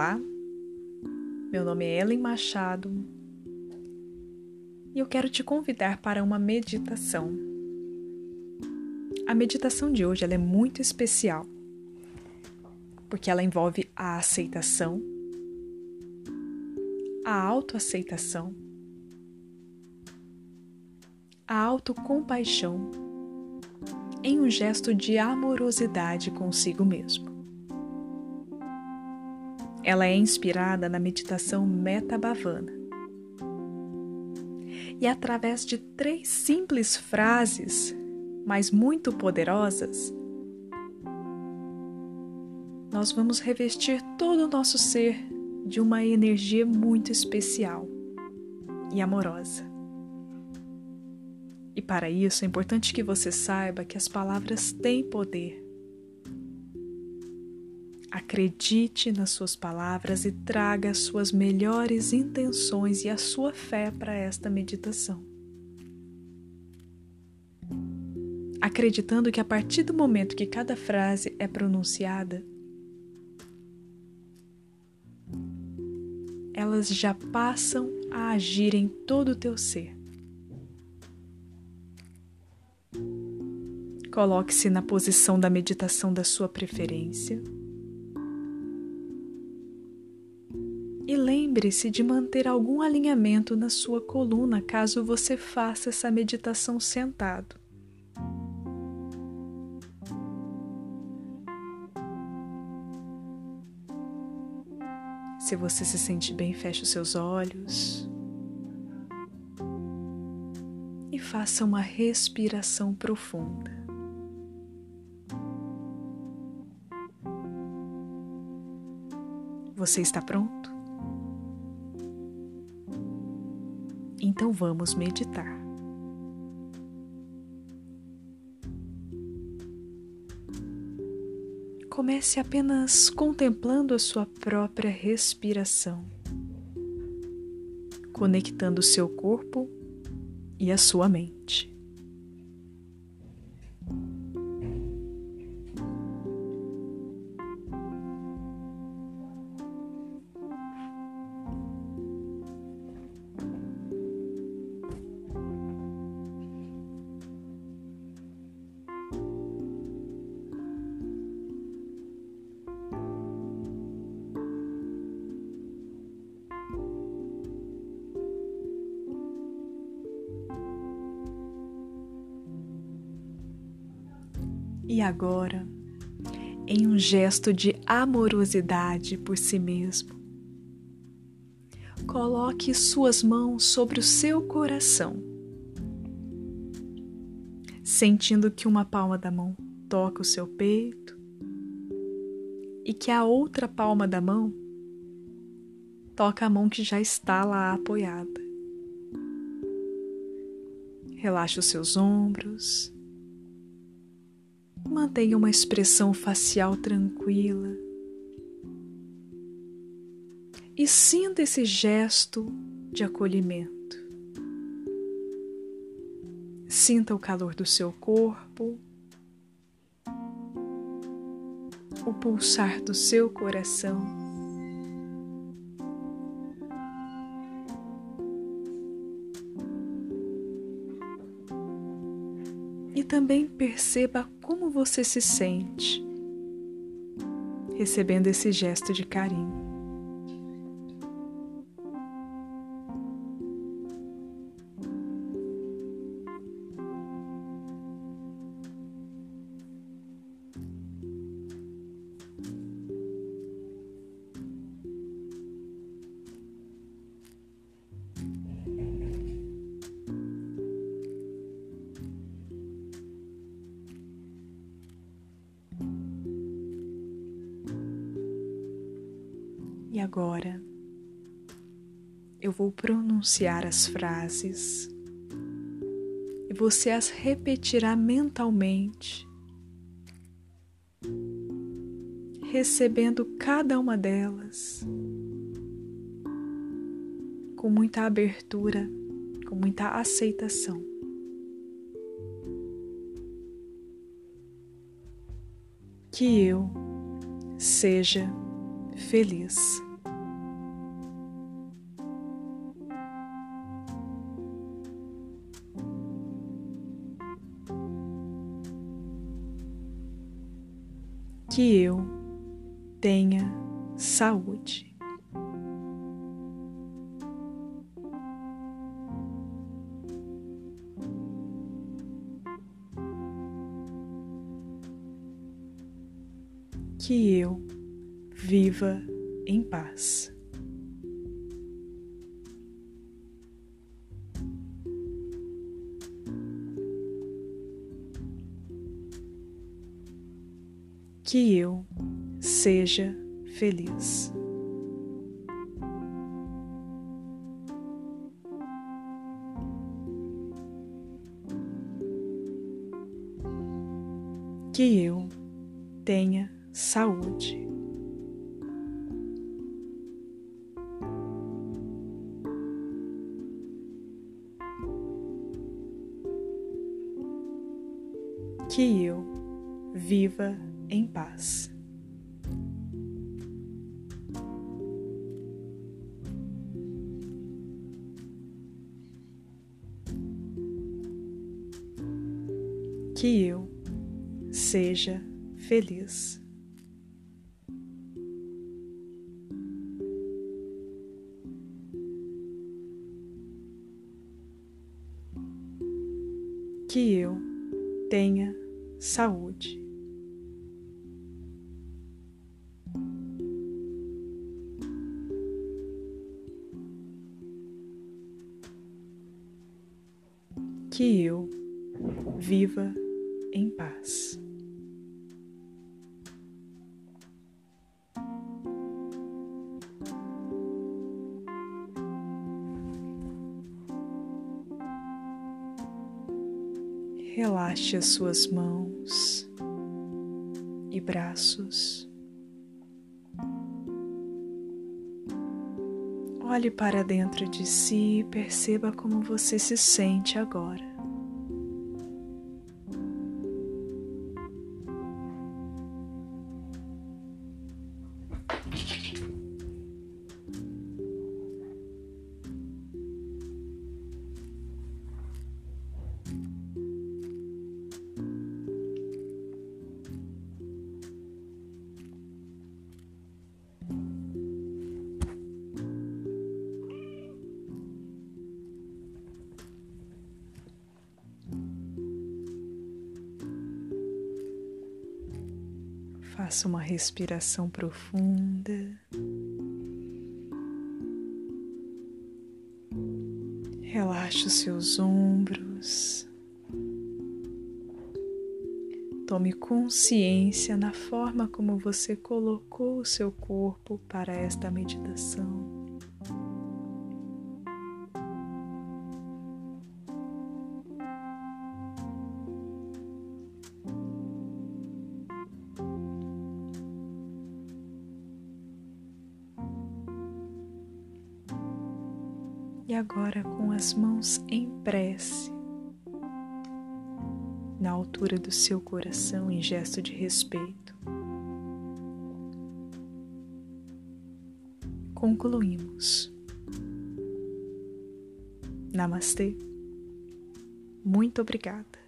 Olá, meu nome é Ellen Machado e eu quero te convidar para uma meditação. A meditação de hoje é muito especial porque ela envolve a aceitação, a autoaceitação, a autocompaixão em um gesto de amorosidade consigo mesmo. Ela é inspirada na meditação Metabhavana. E através de três simples frases, mas muito poderosas, nós vamos revestir todo o nosso ser de uma energia muito especial e amorosa. E para isso é importante que você saiba que as palavras têm poder Acredite nas suas palavras e traga as suas melhores intenções e a sua fé para esta meditação. Acreditando que a partir do momento que cada frase é pronunciada, elas já passam a agir em todo o teu ser. Coloque-se na posição da meditação da sua preferência. Lembre-se de manter algum alinhamento na sua coluna caso você faça essa meditação sentado. Se você se sente bem, feche os seus olhos e faça uma respiração profunda. Você está pronto? Então vamos meditar. Comece apenas contemplando a sua própria respiração, conectando seu corpo e a sua mente. E agora, em um gesto de amorosidade por si mesmo, coloque suas mãos sobre o seu coração, sentindo que uma palma da mão toca o seu peito e que a outra palma da mão toca a mão que já está lá apoiada. Relaxe os seus ombros Mantenha uma expressão facial tranquila. E sinta esse gesto de acolhimento. Sinta o calor do seu corpo, o pulsar do seu coração. E também perceba como você se sente recebendo esse gesto de carinho. E agora eu vou pronunciar as frases e você as repetirá mentalmente, recebendo cada uma delas com muita abertura, com muita aceitação. Que eu seja feliz. Que eu tenha saúde. que eu viva em paz. Que eu seja feliz. Que eu tenha saúde. Que eu viva em paz. Que eu seja feliz. Que eu tenha saúde. Que eu viva em paz. Relaxe as suas mãos e braços. Olhe para dentro de si e perceba como você se sente agora. Faça uma respiração profunda. Relaxe os seus ombros. Tome consciência na forma como você colocou o seu corpo para esta meditação. E agora, com as mãos em prece, na altura do seu coração, em gesto de respeito, concluímos. Namastê. Muito obrigada.